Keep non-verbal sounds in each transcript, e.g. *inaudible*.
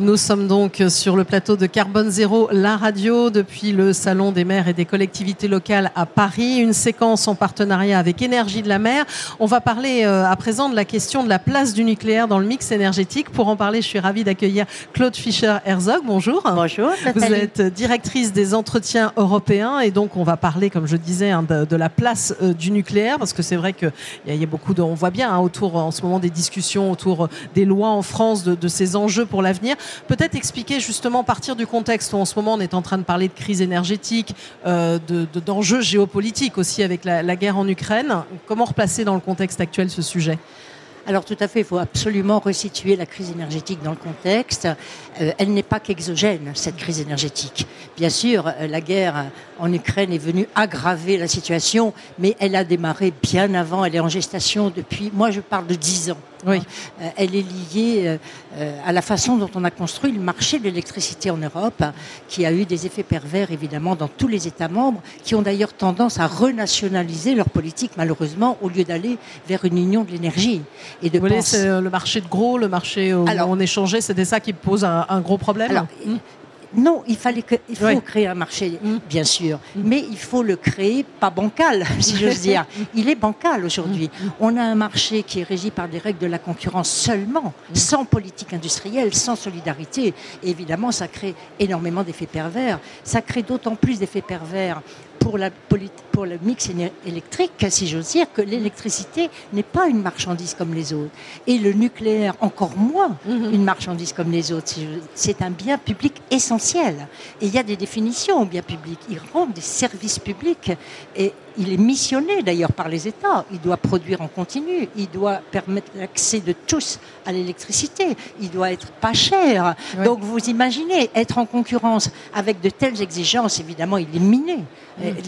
Nous sommes donc sur le plateau de Carbone Zéro, la radio, depuis le Salon des maires et des collectivités locales à Paris. Une séquence en partenariat avec Énergie de la mer. On va parler euh, à présent de la question de la place du nucléaire dans le mix énergétique. Pour en parler, je suis ravie d'accueillir Claude Fischer-Herzog. Bonjour. Bonjour. Vous êtes directrice des entretiens européens et donc on va parler, comme je disais, hein, de, la place euh, du nucléaire parce que c'est vrai qu'il y, a beaucoup de, on voit bien hein, autour en ce moment des discussions autour des lois en France de, de ces enjeux pour l'avenir. Peut-être expliquer justement, partir du contexte où en ce moment on est en train de parler de crise énergétique, euh, d'enjeux géopolitiques aussi avec la, guerre en Ukraine. Comment replacer dans le contexte actuel ce sujet? Alors tout à fait, il faut absolument resituer la crise énergétique dans le contexte. Euh, elle n'est pas qu'exogène, cette crise énergétique. Bien sûr, euh, la guerre en Ukraine est venue aggraver la situation, mais elle a démarré bien avant, elle est en gestation depuis, moi je parle de 10 ans. Oui. Euh, elle est liée euh, euh, à la façon dont on a construit le marché de l'électricité en Europe, qui a eu des effets pervers évidemment dans tous les États membres, qui ont d'ailleurs tendance à renationaliser leur politique malheureusement au lieu d'aller vers une union de l'énergie. Et de Vous penser... le marché de gros, le marché où on échangeait, c'était ça qui pose un, gros problème non, il, fallait que, il faut créer un marché, mm. bien sûr, mm. mais il faut le créer pas bancal, *laughs* si j'ose dire. *laughs* Il est bancal aujourd'hui. Mm. On a un marché qui est régi par des règles de la concurrence seulement, sans politique industrielle, sans solidarité. évidemment, ça crée énormément d'effets pervers. Ça crée d'autant plus d'effets pervers pour, la, pour le mix électrique, si j'ose dire, que l'électricité n'est pas une marchandise comme les autres. Et le nucléaire, encore moins mhm. une marchandise comme les autres. C'est un bien public essentiel. Et il y a des définitions au bien public. Il rend des services publics. Et il est missionné d'ailleurs par les États. Il doit produire en continu. Il doit permettre l'accès de tous à l'électricité. Il doit être pas cher. Donc vous imaginez être en concurrence avec de telles exigences, évidemment, il est miné.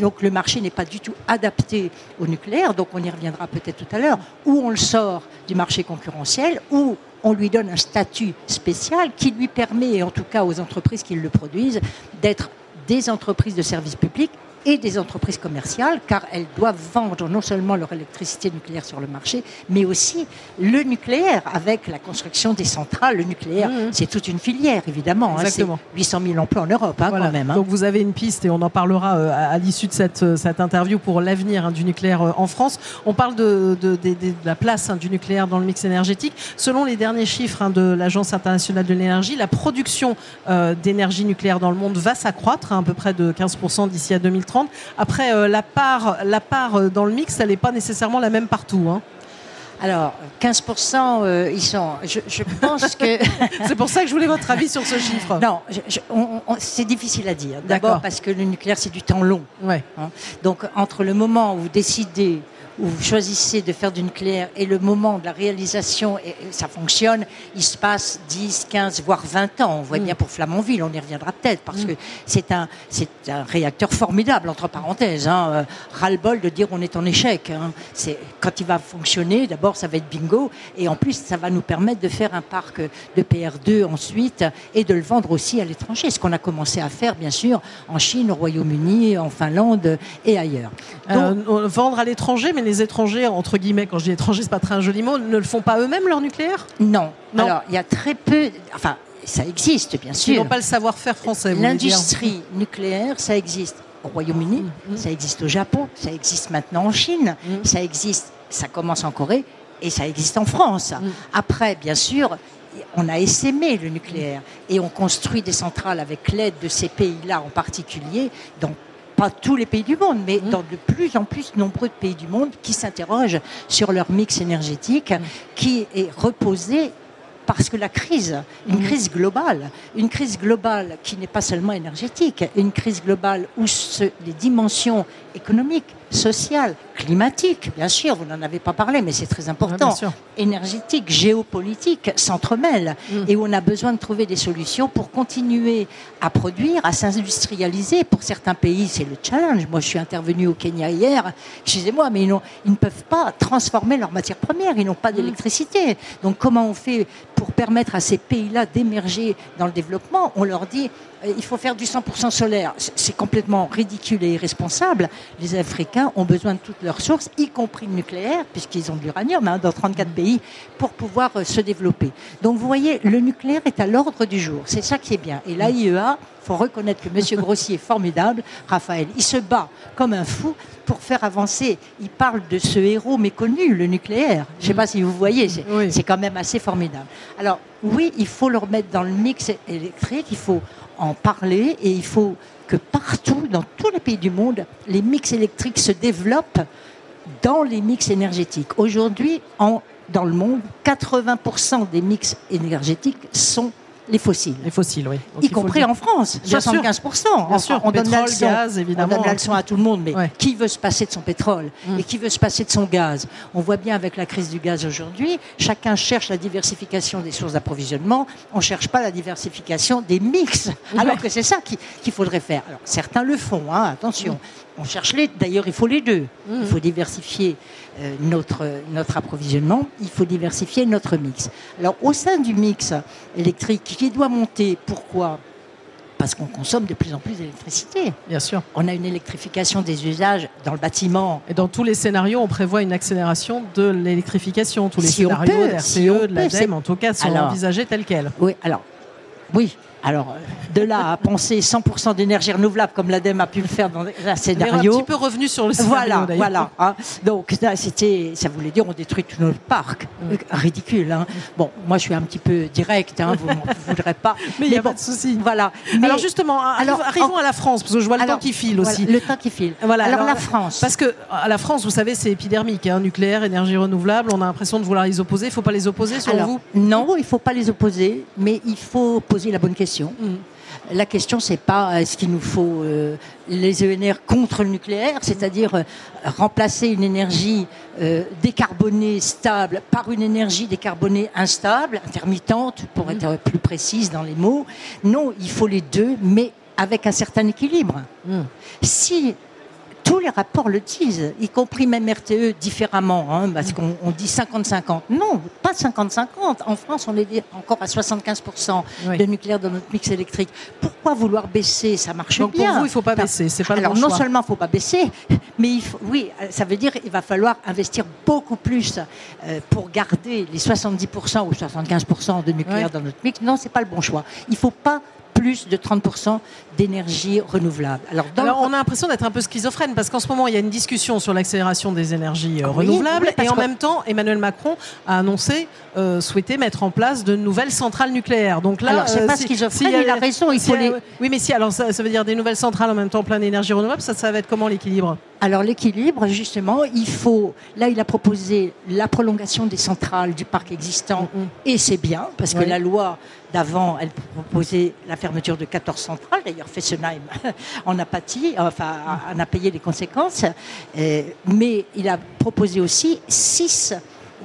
Donc le marché n'est pas du tout adapté au nucléaire. Donc on y reviendra peut-être tout à l'heure. Ou on le sort du marché concurrentiel, ou on lui donne un statut spécial qui lui permet, en tout cas aux entreprises qui le produisent, d'être des entreprises de services publics et des entreprises commerciales, car elles doivent vendre non seulement leur électricité nucléaire sur le marché, mais aussi le nucléaire avec la construction des centrales. Le nucléaire, mmh, mmh. c'est toute une filière, évidemment. Hein, c'est 800 000 emplois en Europe, hein, quand même. Hein. Donc vous avez une piste, et on en parlera euh, à, l'issue de cette, euh, cette, interview pour l'avenir du nucléaire euh, en France. On parle de, de, la place du nucléaire dans le mix énergétique. Selon les derniers chiffres de l'Agence internationale de l'énergie, la production d'énergie nucléaire dans le monde va s'accroître, à peu près de 15% d'ici à 2030. Après, euh, la part, la part euh, dans le mix, elle n'est pas nécessairement la même partout. Hein. Alors, 15%, euh, ils sont. Je, pense que. *laughs* c'est pour ça que je voulais votre avis sur ce chiffre. Non, c'est difficile à dire. D'abord parce que le nucléaire, c'est du temps long. Ouais. Hein. Donc, entre le moment où vous décidez où vous choisissez de faire du nucléaire et le moment de la réalisation, et ça fonctionne, il se passe 10, 15, voire 20 ans. On voit mm. bien pour Flamanville, on y reviendra peut-être, parce mm. que c'est un, c'est un réacteur formidable, entre parenthèses. Hein. Euh, ras-le-bol de dire on est en échec. Hein. C'est, quand il va fonctionner, d'abord ça va être bingo, et en plus ça va nous permettre de faire un parc de PR2 ensuite, et de le vendre aussi à l'étranger, ce qu'on a commencé à faire, bien sûr, en Chine, au Royaume-Uni, en Finlande et ailleurs. Euh, vendre à l'étranger, mais les étrangers, entre guillemets, quand je dis étranger, c'est pas très un joli mot, ne le font pas eux-mêmes leur nucléaire? Non. Alors, il y a très peu. Enfin, ça existe, bien sûr. Ils n'ont pas le savoir-faire français. L'industrie nucléaire, ça existe au Royaume-Uni, mm, mm. ça existe au Japon, ça existe maintenant en Chine, mm. ça existe, ça commence en Corée et ça existe en France. Après, bien sûr, on a essaimé le nucléaire et on construit des centrales avec l'aide de ces pays-là en particulier dans pas tous les pays du monde, mais mmh. dans de plus en plus nombreux de pays du monde qui s'interrogent sur leur mix énergétique, mmh. qui est reposé parce que la crise, une mmh. crise globale, une crise globale qui n'est pas seulement énergétique, une crise globale où les dimensions économiques, sociale, climatique, bien sûr, vous n'en avez pas parlé, mais c'est très important, énergétique, géopolitique, s'entremêlent, mm. et on a besoin de trouver des solutions pour continuer à produire, à s'industrialiser. Pour certains pays, c'est le challenge. Moi, je suis intervenu au Kenya hier, excusez-moi, mais ils, ils, ne peuvent pas transformer leurs matières premières, ils n'ont pas mm. d'électricité. Donc comment on fait pour permettre à ces pays-là d'émerger dans le développement? On leur dit, il faut faire du 100% solaire. C'est complètement ridicule et irresponsable. Les Africains ont besoin de toutes leurs sources, y compris le nucléaire, puisqu'ils ont de l'uranium hein, dans 34 mm. pays, pour pouvoir euh, se développer. Donc vous voyez, le nucléaire est à l'ordre du jour. C'est ça qui est bien. Et l'AIEA, il faut reconnaître que M. Grossier est formidable, Raphaël. Il se bat comme un fou pour faire avancer. Il parle de ce héros méconnu, le nucléaire. Je ne sais pas si vous voyez, c'est quand même assez formidable. Alors oui, il faut le remettre dans le mix électrique, il faut en parler et il faut que partout, dans tous les pays du monde, les mix électriques se développent dans les mix énergétiques. Aujourd'hui, dans le monde, 80% des mix énergétiques sont les fossiles. Les fossiles, oui. y compris en France, 75%. Bien sûr, on, donne leçon, gaz, évidemment. on donne la leçon à tout le monde, mais qui veut se passer de son pétrole mm. et qui veut se passer de son gaz? On voit bien avec la crise du gaz aujourd'hui, chacun cherche la diversification des sources d'approvisionnement, on ne cherche pas la diversification des mix, *laughs* alors que c'est ça qu'il faudrait faire. Alors, certains le font, hein, attention. Mm. On cherche les, d'ailleurs il faut les deux. Il faut diversifier euh, notre, notre approvisionnement, il faut diversifier notre mix. Alors au sein du mix électrique qui doit monter, pourquoi? Parce qu'on consomme de plus en plus d'électricité. Bien sûr. On a une électrification des usages dans le bâtiment. Et dans tous les scénarios, on prévoit une accélération de l'électrification. Tous les scénarios d'RCE, de l'ADEME, en tout cas, sont envisagés tels quels. Oui, alors, oui, alors, de là à penser 100% d'énergie renouvelable comme l'ADEME a pu le faire dans un scénario. un petit peu revenu sur le scénario. Voilà, voilà. Hein. Donc, c'était, ça voulait dire on détruit tout notre parc. Ridicule. Hein. Bon, moi je suis un petit peu direct, hein, vous ne *laughs* voudrez pas. Mais il n'y a pas de souci. Voilà. alors justement, alors, arrivons à la France, parce que je vois le temps qui file aussi. le temps qui file. Voilà, alors, la France. Parce que à la France, vous savez, c'est épidermique. nucléaire, énergie renouvelable, on a l'impression de vouloir les opposer. Il ne faut pas les opposer, selon vous? Non, il ne faut pas les opposer, mais il faut poser la bonne question. Mm. La question, c'est pas est-ce qu'il nous faut euh, les ENR contre le nucléaire, c'est-à-dire euh, remplacer une énergie euh, décarbonée stable par une énergie décarbonée instable, intermittente, pour être plus précise dans les mots. Non, il faut les deux, mais avec un certain équilibre. Mmh. Si tous les rapports le disent, y compris même RTE différemment, hein, parce qu'on dit 50-50. Non, pas 50-50. En France, on est encore à 75% de nucléaire dans notre mix électrique. Pourquoi vouloir baisser? Ça marche Donc bien. Pour vous, il ne faut pas baisser. C'est pas Alors, non seulement il ne faut pas baisser, mais il faut, oui, ça veut dire qu'il va falloir investir beaucoup plus euh, pour garder les 70% ou 75% de nucléaire dans notre mix. Non, c'est pas le bon choix. Il ne faut pas plus de 30% d'énergie renouvelable. Alors, on a l'impression d'être un peu schizophrène parce qu'en ce moment, il y a une discussion sur l'accélération des énergies euh, renouvelables et en même temps, Emmanuel Macron a annoncé euh, souhaiter mettre en place de nouvelles centrales nucléaires. Donc là, c'est euh, pas schizophrène, il a raison. Il faut Oui, mais si, alors ça, veut dire des nouvelles centrales en même temps plein d'énergie renouvelable, ça, ça va être comment l'équilibre? Alors l'équilibre, justement, il faut. Là, il a proposé la prolongation des centrales du parc existant, et c'est bien parce que la loi d'avant, elle proposait la fermeture de 14 centrales. D'ailleurs, Fessenheim *laughs* en a pâti, enfin, en a payé les conséquences. Euh, mais il a proposé aussi 6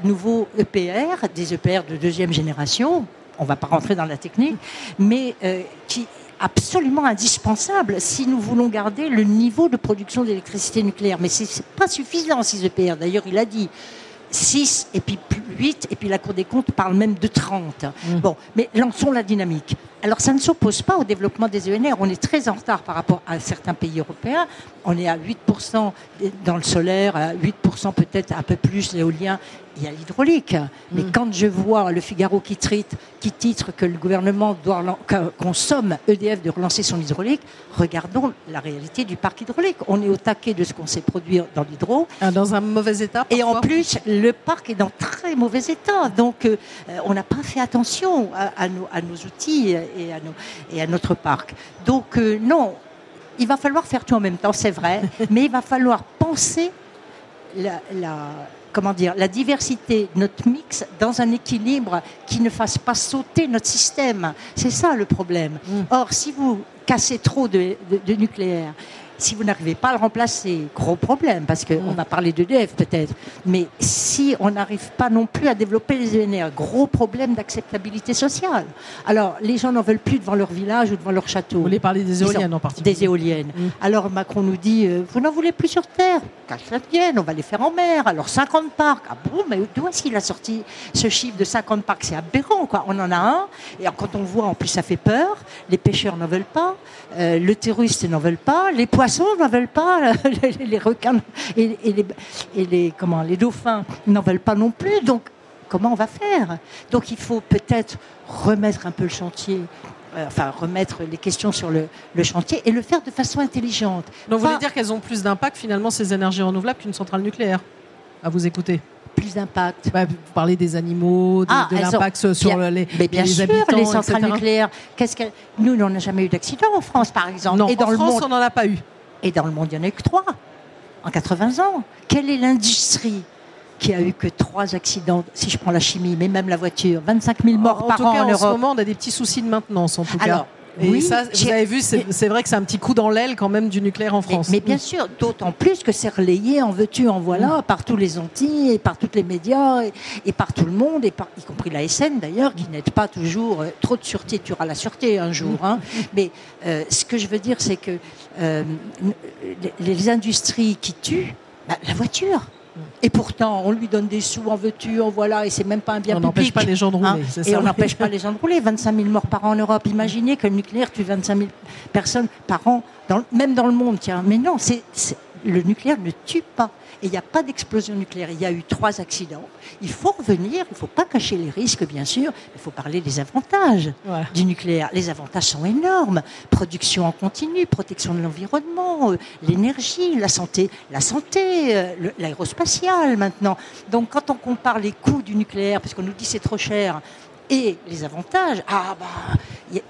nouveaux EPR, des EPR de deuxième génération. On ne va pas rentrer dans la technique, mais euh, qui absolument indispensable si nous voulons garder le niveau de production d'électricité nucléaire. Mais ce n'est pas suffisant, 6 EPR. D'ailleurs, il a dit 6 et puis 8, et puis la Cour des comptes parle même de 30. Mmh. Bon, mais lançons la dynamique. Alors ça ne s'oppose pas au développement des ENR. On est très en retard par rapport à certains pays européens. On est à 8% dans le solaire, à 8% peut-être un peu plus l'éolien il y a l'hydraulique. Mais mm. quand je vois le Figaro qui, qui titre que le gouvernement doit consomme EDF de relancer son hydraulique, regardons la réalité du parc hydraulique. On est au taquet de ce qu'on sait produire dans l'hydro. Ah, dans un mauvais état Et en plus, le parc est dans très mauvais état. Donc, euh, on n'a pas fait attention à, nos, outils et à, et à notre parc. Donc, euh, non, il va falloir faire tout en même temps, c'est vrai, *laughs* mais il va falloir penser la, comment dire, la diversité de notre mix dans un équilibre qui ne fasse pas sauter notre système. C'est ça le problème. Mm. Or, si vous cassez trop de, nucléaire, si vous n'arrivez pas à le remplacer, gros problème, parce qu'on va parler d'EDF peut-être, mais si on n'arrive pas non plus à développer les ENR, gros problème d'acceptabilité sociale. Alors, les gens n'en veulent plus devant leur village ou devant leur château. Vous voulez parler des éoliennes en particulier Des éoliennes. Mm. Alors, Macron nous dit, euh, vous n'en voulez plus sur Terre Qu'à ça on va les faire en mer. Alors, 50 parcs. Ah bon, mais d'où est-ce qu'il a sorti ce chiffre de 50 parcs? C'est aberrant, quoi. On en a un, et quand on voit, en plus, ça fait peur. Les pêcheurs n'en veulent pas, euh, le terroriste n'en veulent pas, les poissons n'en veulent pas, *laughs* les, requins et, les, et les, comment, les dauphins n'en veulent pas non plus. Donc, comment on va faire? Donc, il faut peut-être remettre un peu le chantier euh, enfin remettre les questions sur le, chantier et le faire de façon intelligente. Donc vous voulez dire qu'elles ont plus d'impact finalement ces énergies renouvelables qu'une centrale nucléaire À vous écouter? Plus d'impact. Bah, vous parlez des animaux, de, ah, l'impact sur les, mais bien sûr, les centrales nucléaires. Qu'est-ce. Nous, on n'a jamais eu d'accident en France, par exemple. Non, et dans en le France, on n'en a pas eu. Et dans le monde, il n'y en a eu que trois en 80 ans. Quelle est l'industrie qui a eu que trois accidents, si je prends la chimie, mais même la voiture, 25 000 morts par an en, Europe. En ce moment, on a des petits soucis de maintenance, en tout cas. Et oui, ça, vous avez vu, c'est vrai que c'est un petit coup dans l'aile quand même du nucléaire en France. Mais, bien sûr, d'autant plus que c'est relayé en veux-tu, en voilà, par tous les Antilles et par tous les médias et, par tout le monde, et par, y compris la SN d'ailleurs, qui n'aide pas toujours. Euh, trop de sûreté, tu auras la sûreté un jour. Hein. Mais euh, ce que je veux dire, c'est que euh, les, industries qui tuent, bah, la voiture. Et pourtant, on lui donne des sous, en veux-tu, en voilà, et c'est même pas un bien on public. On n'empêche pas les gens de rouler, hein c'est ça. Et on n'empêche pas les gens de rouler. 25 000 morts par an en Europe. Imaginez que le nucléaire tue 25 000 personnes par an, dans, même dans le monde, tiens. Mais non, c'est, le nucléaire ne tue pas et il n'y a pas d'explosion nucléaire. Il y a eu trois accidents. Il faut revenir, il ne faut pas cacher les risques, bien sûr, il faut parler des avantages du nucléaire. Les avantages sont énormes. Production en continu, protection de l'environnement, euh, l'énergie, la santé, la santé, euh, l'aérospatiale maintenant. Donc quand on compare les coûts du nucléaire, parce qu'on nous dit c'est trop cher, et les avantages, ah bah, il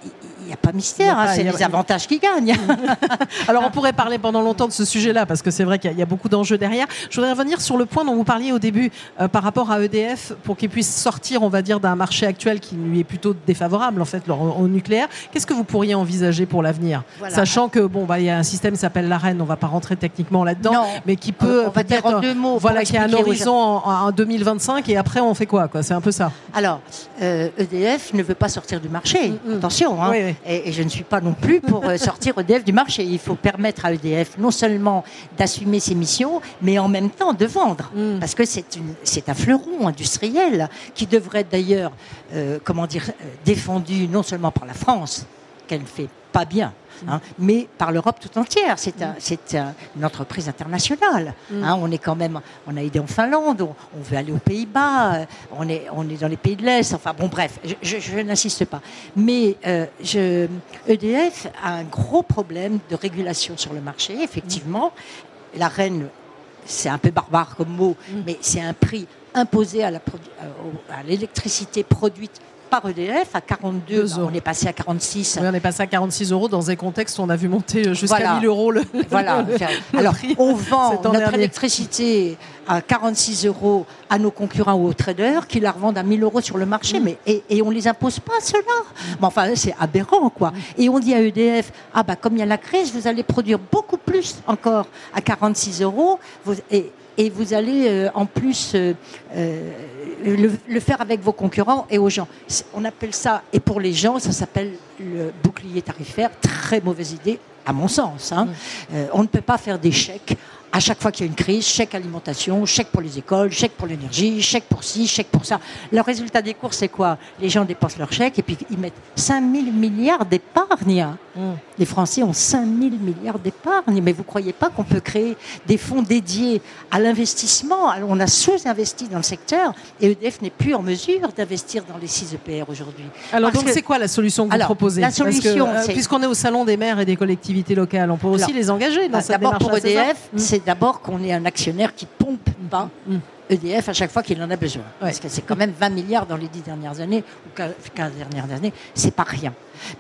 n'y a, pas mystère, hein, c'est les avantages qui gagnent. *laughs* Alors on pourrait parler pendant longtemps de ce sujet-là, parce que c'est vrai qu'il y, a beaucoup d'enjeux derrière. Je voudrais revenir sur le point dont vous parliez au début euh, par rapport à EDF, pour qu'il puisse sortir, on va dire, d'un marché actuel qui lui est plutôt défavorable en fait au nucléaire. Qu'est-ce que vous pourriez envisager pour l'avenir, sachant que bon, bah, il y a un système qui s'appelle l'AREN, on va pas rentrer techniquement là-dedans, mais qui peut peut-être, voilà, qui a un horizon en, 2025 et après on fait quoi, quoi? C'est un peu ça. Alors. Euh, EDF ne veut pas sortir du marché. Mm, mm. Attention, hein. Et, je ne suis pas non plus pour euh, sortir EDF du marché. Il faut permettre à EDF non seulement d'assumer ses missions, mais en même temps de vendre. Mm. Parce que c'est un fleuron industriel qui devrait d'ailleurs, euh, comment dire, défendu non seulement par la France, qu'elle ne fait pas bien, Hein, mais par l'Europe tout entière. C'est une entreprise internationale. Mm. Hein, on est quand même, on a aidé en Finlande, on, veut aller aux Pays-Bas, euh, on est, on est dans les pays de l'Est. Enfin bon, bref, je, n'insiste pas. Mais euh, je, EDF a un gros problème de régulation sur le marché. Effectivement, la reine, c'est un peu barbare comme mot, mm. mais c'est un prix imposé à l'électricité produite par EDF à 42 euros. On est passé à 46. on est passé à 46 euros dans un contexte où on a vu monter jusqu'à 1000 euros le. *laughs* Voilà. *laughs* Alors, on vend notre électricité à 46 euros à nos concurrents ou aux traders qui la revendent à 1000 euros sur le marché. Mm. Mais, et, on ne les impose pas, cela. Mais enfin, c'est aberrant, quoi. Mm. Et on dit à EDF, ah bah, comme il y a la crise, vous allez produire beaucoup plus encore à 46 euros. et, et vous allez euh, en plus euh, euh, le, faire avec vos concurrents et aux gens. On appelle ça, et pour les gens, ça s'appelle le bouclier tarifaire. Très mauvaise idée, à mon sens. Hein. Mm. on ne peut pas faire des chèques à chaque fois qu'il y a une crise, chèque alimentation, chèque pour les écoles, chèque pour l'énergie, chèque pour ci, chèque pour ça. Le résultat des courses, c'est quoi? Les gens dépensent leur chèque et puis ils mettent 5 000 milliards d'épargne. Mmh. Les Français ont 5 000 milliards d'épargne. Mais vous ne croyez pas qu'on peut créer des fonds dédiés à l'investissement? On a sous-investi dans le secteur et EDF n'est plus en mesure d'investir dans les 6 EPR aujourd'hui. Alors donc c'est quoi la solution que vous proposez? La solution, euh, Puisqu'on est au salon des maires et des collectivités locales, on peut aussi les engager dans bah, cette. D'abord pour EDF, c'est d'abord qu'on est un actionnaire qui pompe pas EDF à chaque fois qu'il en a besoin. Parce que c'est quand même 20 milliards dans les 10 dernières années, ou 15 dernières années, c'est pas rien.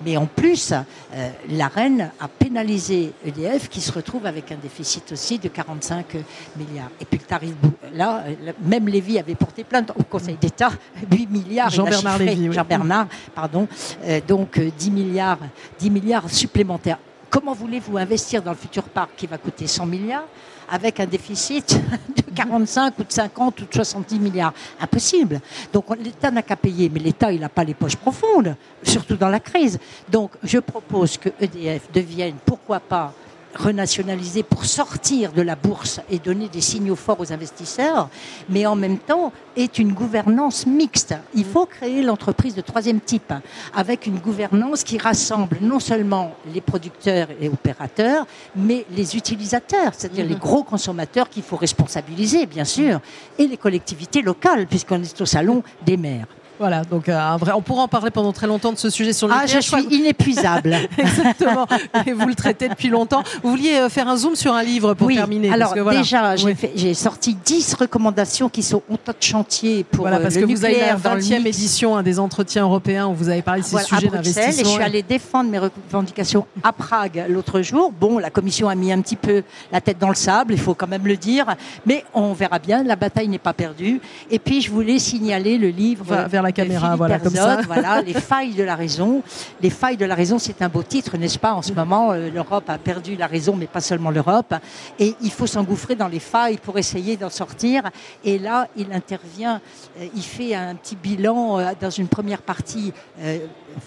Mais en plus, euh, la reine a pénalisé EDF qui se retrouve avec un déficit aussi de 45 milliards. Et puis le tarif, là, euh, même Lévy avait porté plainte au Conseil d'État, *laughs* 8 milliards. Jean-Bernard Lévy. Jean-Bernard, pardon. Euh, donc 10 milliards, 10 milliards supplémentaires Comment voulez-vous investir dans le futur parc qui va coûter 100 milliards? Avec un déficit de 45 ou de 50 ou de 70 milliards Impossible. Donc l'État n'a qu'à payer, mais l'État, il n'a pas les poches profondes, surtout dans la crise. Donc je propose que EDF devienne, pourquoi pas, renationaliser pour sortir de la bourse et donner des signaux forts aux investisseurs, mais en même temps est une gouvernance mixte. Il faut créer l'entreprise de troisième type, avec une gouvernance qui rassemble non seulement les producteurs et opérateurs, mais les utilisateurs, c'est-à-dire les gros consommateurs qu'il faut responsabiliser, bien sûr, et les collectivités locales, puisqu'on est au salon des maires. Voilà, donc euh, un vrai, on pourra en parler pendant très longtemps de ce sujet sur le Ah, je suis inépuisable. *laughs* Exactement. Et vous le traitez depuis longtemps. Vous vouliez euh, faire un zoom sur un livre pour oui. terminer Alors déjà, j'ai sorti 10 recommandations qui sont en tas de chantier pour voilà, parce euh, le que vous avez la 20e édition des entretiens européens où vous avez parlé de ces voilà, sujets d'investissement. Et je suis allée défendre mes revendications à Prague l'autre jour. Bon, la commission a mis un petit peu la tête dans le sable, il faut quand même le dire, mais on verra bien. La bataille n'est pas perdue. Et puis je voulais signaler le livre vers la caméra, voilà. Comme ça. voilà, les failles de la raison. Les failles de la raison, c'est un beau titre, n'est-ce pas? En ce moment, euh, l'Europe a perdu la raison, mais pas seulement l'Europe. Et il faut s'engouffrer dans les failles pour essayer d'en sortir. Et là, il intervient, euh, il fait un petit bilan euh, dans une première partie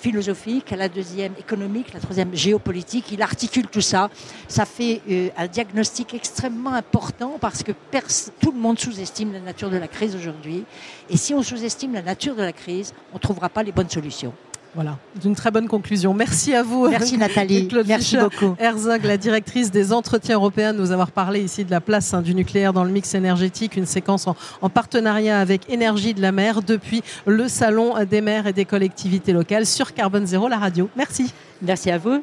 philosophique, la deuxième économique, la troisième géopolitique. Il articule tout ça. Ça fait un diagnostic extrêmement important parce que tout le monde sous-estime la nature de la crise aujourd'hui. Et si on sous-estime la nature de la crise, on ne trouvera pas les bonnes solutions. Voilà, une très bonne conclusion. Merci à vous. Merci Nathalie. Claude Merci Fischer, beaucoup. Herzog, la directrice des entretiens européens, de nous avoir parlé ici de la place hein, du nucléaire dans le mix énergétique, une séquence en, en, partenariat avec Énergie de la mer depuis le Salon des maires et des collectivités locales sur Carbone Zéro, la radio. Merci. Merci à vous.